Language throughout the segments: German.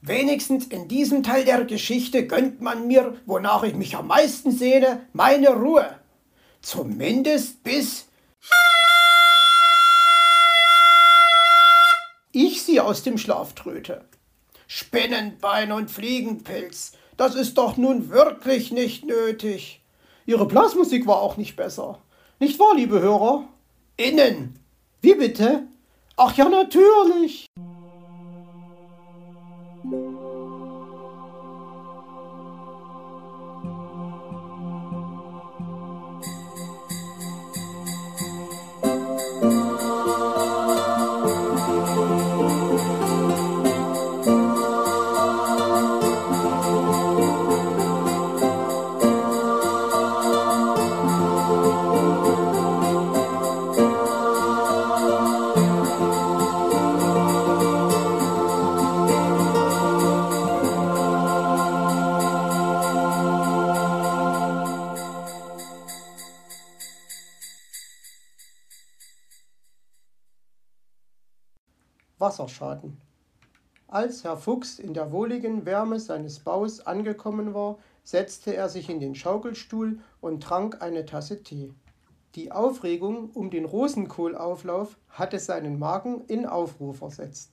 Wenigstens in diesem Teil der Geschichte gönnt man mir, wonach ich mich am meisten sehne, meine Ruhe. Zumindest bis ich sie aus dem Schlaf tröte. Spinnenbein und Fliegenpilz, das ist doch nun wirklich nicht nötig. Ihre Blasmusik war auch nicht besser. Nicht wahr, liebe Hörer? Innen. Wie bitte? Ach ja, natürlich. Wasserschaden. Als Herr Fuchs in der wohligen Wärme seines Baus angekommen war, setzte er sich in den Schaukelstuhl und trank eine Tasse Tee. Die Aufregung um den Rosenkohlauflauf hatte seinen Magen in Aufruhr versetzt.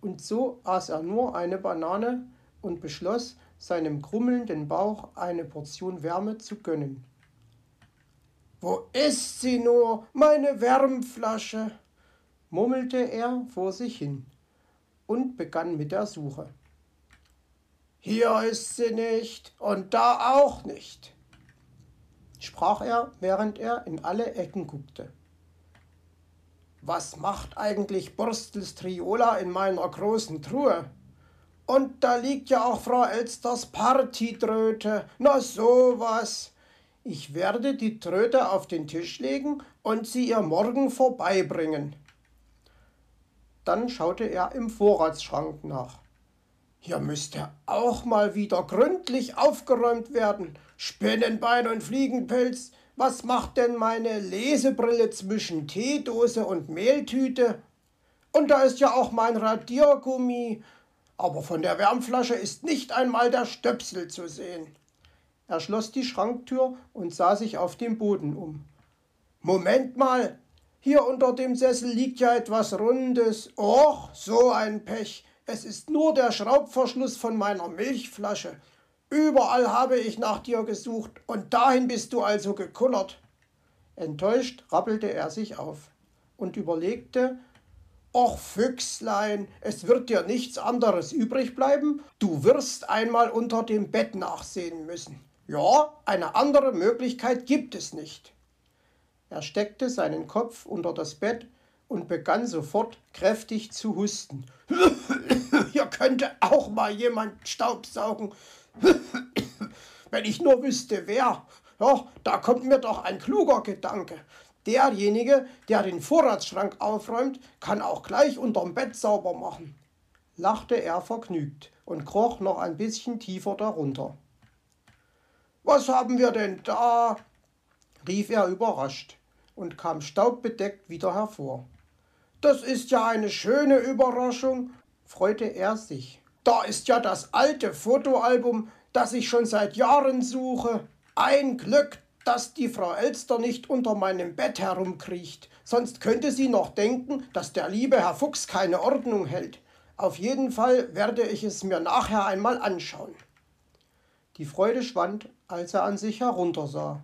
Und so aß er nur eine Banane und beschloss, seinem grummelnden Bauch eine Portion Wärme zu gönnen. Wo ist sie nur, meine Wärmflasche? Murmelte er vor sich hin und begann mit der Suche. Hier ist sie nicht und da auch nicht, sprach er, während er in alle Ecken guckte. Was macht eigentlich Burstels Triola in meiner großen Truhe? Und da liegt ja auch Frau Elsters Partytröte. Na sowas. Ich werde die Tröte auf den Tisch legen und sie ihr morgen vorbeibringen. Dann schaute er im Vorratsschrank nach. Hier müsste auch mal wieder gründlich aufgeräumt werden. Spinnenbein und Fliegenpilz. Was macht denn meine Lesebrille zwischen Teedose und Mehltüte? Und da ist ja auch mein Radiergummi. Aber von der Wärmflasche ist nicht einmal der Stöpsel zu sehen. Er schloss die Schranktür und sah sich auf dem Boden um. Moment mal, hier unter dem Sessel liegt ja etwas Rundes. Och, so ein Pech. Es ist nur der Schraubverschluss von meiner Milchflasche. Überall habe ich nach dir gesucht und dahin bist du also gekullert. Enttäuscht rappelte er sich auf und überlegte, Och Füchslein, es wird dir nichts anderes übrig bleiben, du wirst einmal unter dem Bett nachsehen müssen. Ja, eine andere Möglichkeit gibt es nicht. Er steckte seinen Kopf unter das Bett und begann sofort kräftig zu husten. Hier könnte auch mal jemand Staubsaugen. Wenn ich nur wüsste, wer. Ja, da kommt mir doch ein kluger Gedanke. Derjenige, der den Vorratsschrank aufräumt, kann auch gleich unterm Bett sauber machen. lachte er vergnügt und kroch noch ein bisschen tiefer darunter. Was haben wir denn da? rief er überrascht und kam staubbedeckt wieder hervor. Das ist ja eine schöne Überraschung, freute er sich. Da ist ja das alte Fotoalbum, das ich schon seit Jahren suche. Ein Glück, dass die Frau Elster nicht unter meinem Bett herumkriecht, sonst könnte sie noch denken, dass der liebe Herr Fuchs keine Ordnung hält. Auf jeden Fall werde ich es mir nachher einmal anschauen. Die Freude schwand, als er an sich heruntersah.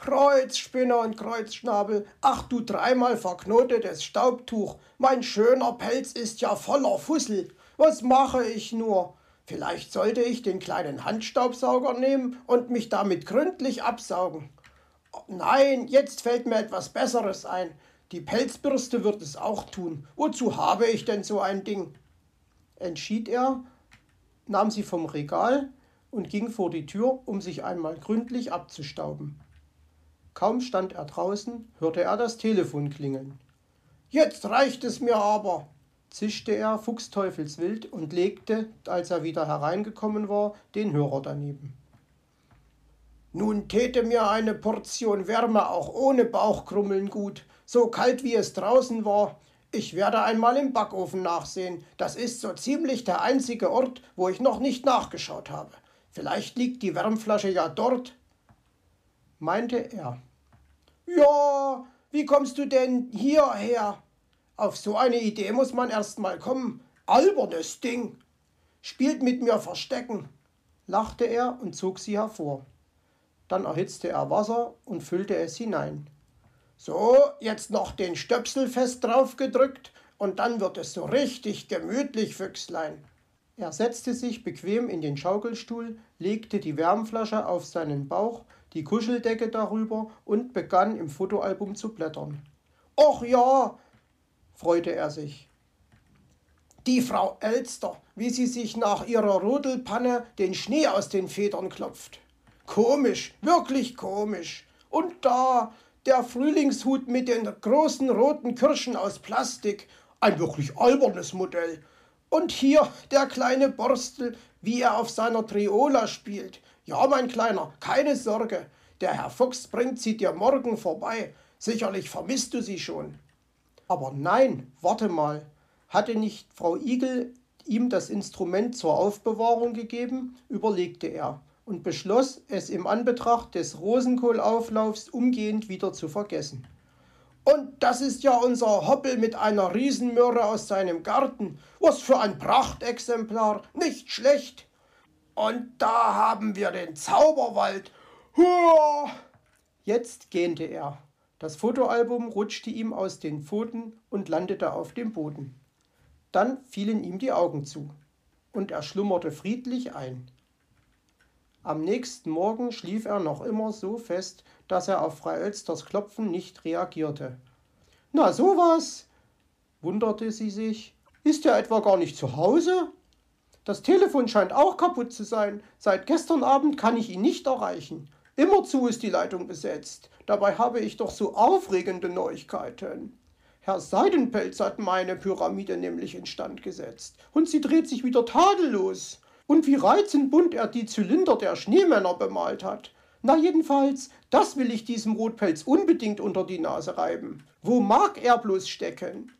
Kreuzspinner und Kreuzschnabel, ach du dreimal verknotetes Staubtuch, mein schöner Pelz ist ja voller Fussel. Was mache ich nur? Vielleicht sollte ich den kleinen Handstaubsauger nehmen und mich damit gründlich absaugen. Nein, jetzt fällt mir etwas Besseres ein. Die Pelzbürste wird es auch tun. Wozu habe ich denn so ein Ding? Entschied er, nahm sie vom Regal und ging vor die Tür, um sich einmal gründlich abzustauben. Kaum stand er draußen, hörte er das Telefon klingeln. Jetzt reicht es mir aber, zischte er fuchsteufelswild und legte, als er wieder hereingekommen war, den Hörer daneben. Nun täte mir eine Portion Wärme auch ohne Bauchkrummeln gut. So kalt wie es draußen war, Ich werde einmal im Backofen nachsehen. Das ist so ziemlich der einzige Ort, wo ich noch nicht nachgeschaut habe. Vielleicht liegt die Wärmflasche ja dort, meinte er. Ja, wie kommst du denn hierher? Auf so eine Idee muss man erst mal kommen. Albernes Ding. Spielt mit mir Verstecken, lachte er und zog sie hervor. Dann erhitzte er Wasser und füllte es hinein. So, jetzt noch den Stöpsel fest draufgedrückt und dann wird es so richtig gemütlich, Füchslein. Er setzte sich bequem in den Schaukelstuhl, legte die Wärmflasche auf seinen Bauch, die Kuscheldecke darüber und begann im Fotoalbum zu blättern. Och ja, freute er sich. Die Frau Elster, wie sie sich nach ihrer Rodelpanne den Schnee aus den Federn klopft. Komisch, wirklich komisch. Und da der Frühlingshut mit den großen roten Kirschen aus Plastik, ein wirklich albernes Modell. Und hier der kleine Borstel, wie er auf seiner Triola spielt. Ja, mein Kleiner, keine Sorge. Der Herr Fuchs bringt sie dir morgen vorbei. Sicherlich vermisst du sie schon. Aber nein, warte mal. Hatte nicht Frau Igel ihm das Instrument zur Aufbewahrung gegeben? überlegte er und beschloss, es im Anbetracht des Rosenkohlauflaufs umgehend wieder zu vergessen. Und das ist ja unser Hoppel mit einer Riesenmöhre aus seinem Garten. Was für ein Prachtexemplar, nicht schlecht. Und da haben wir den Zauberwald. Huah! Jetzt gähnte er. Das Fotoalbum rutschte ihm aus den Pfoten und landete auf dem Boden. Dann fielen ihm die Augen zu, und er schlummerte friedlich ein. Am nächsten Morgen schlief er noch immer so fest, dass er auf Frau Elsters Klopfen nicht reagierte. Na sowas, wunderte sie sich. Ist er etwa gar nicht zu Hause? Das Telefon scheint auch kaputt zu sein. Seit gestern Abend kann ich ihn nicht erreichen. Immerzu ist die Leitung besetzt. Dabei habe ich doch so aufregende Neuigkeiten. Herr Seidenpelz hat meine Pyramide nämlich instand gesetzt. Und sie dreht sich wieder tadellos und wie reizend bunt er die Zylinder der Schneemänner bemalt hat. Na jedenfalls, das will ich diesem Rotpelz unbedingt unter die Nase reiben. Wo mag er bloß stecken?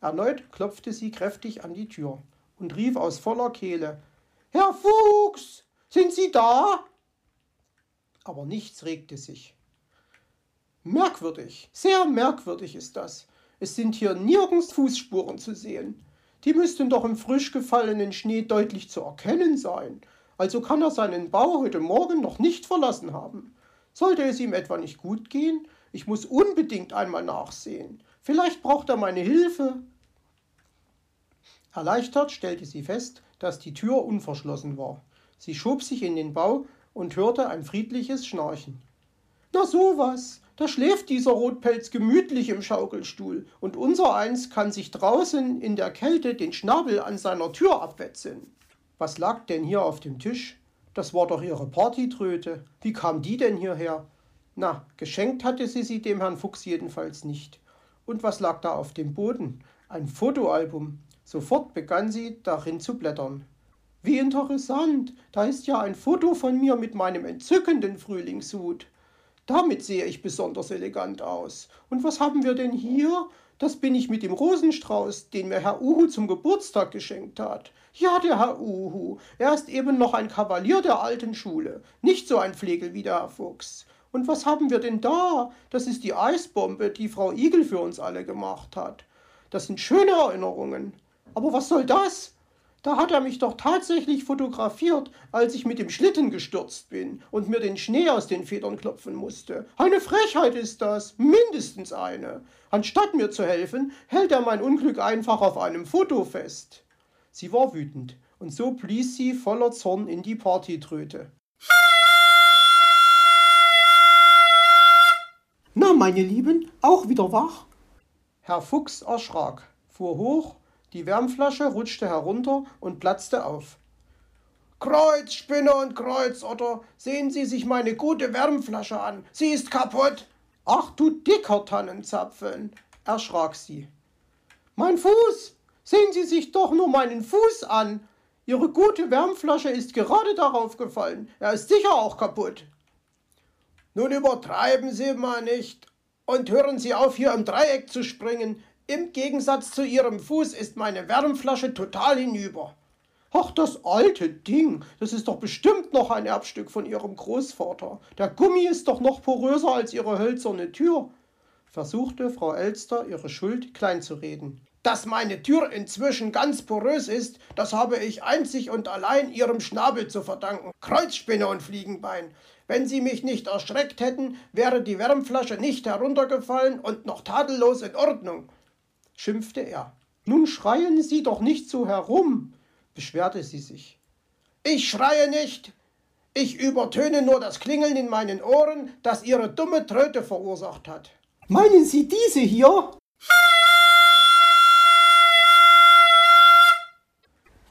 Erneut klopfte sie kräftig an die Tür und rief aus voller Kehle Herr Fuchs, sind Sie da? Aber nichts regte sich. Merkwürdig, sehr merkwürdig ist das. Es sind hier nirgends Fußspuren zu sehen. Die müssten doch im frisch gefallenen Schnee deutlich zu erkennen sein. Also kann er seinen Bau heute Morgen noch nicht verlassen haben. Sollte es ihm etwa nicht gut gehen? Ich muss unbedingt einmal nachsehen. Vielleicht braucht er meine Hilfe. Erleichtert stellte sie fest, dass die Tür unverschlossen war. Sie schob sich in den Bau und hörte ein friedliches Schnarchen. Na sowas, da schläft dieser Rotpelz gemütlich im Schaukelstuhl und unser eins kann sich draußen in der Kälte den Schnabel an seiner Tür abwetzeln. Was lag denn hier auf dem Tisch? Das war doch ihre Partytröte. Wie kam die denn hierher? Na, geschenkt hatte sie sie dem Herrn Fuchs jedenfalls nicht. Und was lag da auf dem Boden? Ein Fotoalbum. Sofort begann sie, darin zu blättern. Wie interessant, da ist ja ein Foto von mir mit meinem entzückenden Frühlingshut. Damit sehe ich besonders elegant aus. Und was haben wir denn hier? Das bin ich mit dem Rosenstrauß, den mir Herr Uhu zum Geburtstag geschenkt hat. Ja, der Herr Uhu. Er ist eben noch ein Kavalier der alten Schule. Nicht so ein Flegel wie der Herr Fuchs. Und was haben wir denn da? Das ist die Eisbombe, die Frau Igel für uns alle gemacht hat. Das sind schöne Erinnerungen. Aber was soll das? Da hat er mich doch tatsächlich fotografiert, als ich mit dem Schlitten gestürzt bin und mir den Schnee aus den Federn klopfen musste. Eine Frechheit ist das, mindestens eine. Anstatt mir zu helfen, hält er mein Unglück einfach auf einem Foto fest. Sie war wütend, und so blies sie voller Zorn in die Partytröte. Na, meine Lieben, auch wieder wach? Herr Fuchs erschrak, fuhr hoch die Wärmflasche rutschte herunter und platzte auf. Kreuz, Spinne und Kreuzotter, sehen Sie sich meine gute Wärmflasche an. Sie ist kaputt. Ach du dicker Tannenzapfen, erschrak sie. Mein Fuß! Sehen Sie sich doch nur meinen Fuß an. Ihre gute Wärmflasche ist gerade darauf gefallen. Er ist sicher auch kaputt. Nun übertreiben Sie mal nicht und hören Sie auf, hier im Dreieck zu springen. Im Gegensatz zu Ihrem Fuß ist meine Wärmflasche total hinüber. Ach, das alte Ding, das ist doch bestimmt noch ein Erbstück von Ihrem Großvater. Der Gummi ist doch noch poröser als Ihre hölzerne Tür, versuchte Frau Elster ihre Schuld kleinzureden. Dass meine Tür inzwischen ganz porös ist, das habe ich einzig und allein Ihrem Schnabel zu verdanken. Kreuzspinne und Fliegenbein. Wenn Sie mich nicht erschreckt hätten, wäre die Wärmflasche nicht heruntergefallen und noch tadellos in Ordnung, schimpfte er. Nun schreien Sie doch nicht so herum beschwerte sie sich. Ich schreie nicht. Ich übertöne nur das Klingeln in meinen Ohren, das Ihre dumme Tröte verursacht hat. Meinen Sie diese hier?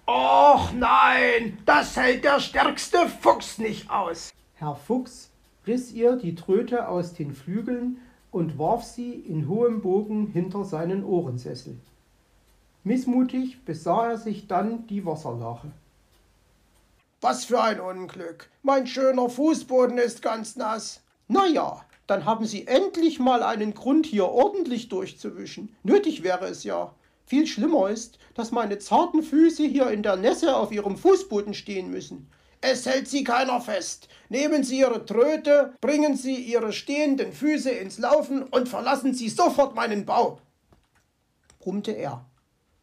Och nein, das hält der stärkste Fuchs nicht aus. Herr Fuchs riss ihr die Tröte aus den Flügeln und warf sie in hohem Bogen hinter seinen Ohrensessel. Missmutig besah er sich dann die Wasserlache. Was für ein Unglück. Mein schöner Fußboden ist ganz nass. Na ja, dann haben Sie endlich mal einen Grund, hier ordentlich durchzuwischen. Nötig wäre es ja. Viel schlimmer ist, dass meine zarten Füße hier in der Nässe auf Ihrem Fußboden stehen müssen. Es hält Sie keiner fest. Nehmen Sie Ihre Tröte, bringen Sie Ihre stehenden Füße ins Laufen und verlassen Sie sofort meinen Bau, brummte er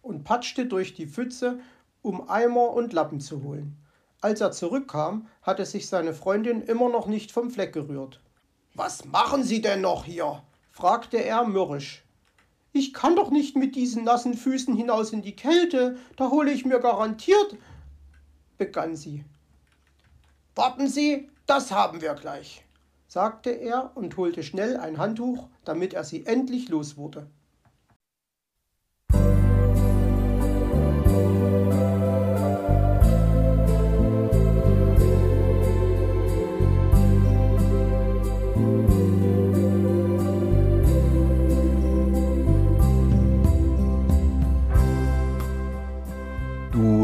und patschte durch die Pfütze, um Eimer und Lappen zu holen. Als er zurückkam, hatte sich seine Freundin immer noch nicht vom Fleck gerührt. Was machen Sie denn noch hier? fragte er mürrisch. Ich kann doch nicht mit diesen nassen Füßen hinaus in die Kälte, da hole ich mir garantiert, begann sie. Warten Sie, das haben wir gleich, sagte er und holte schnell ein Handtuch, damit er sie endlich los wurde.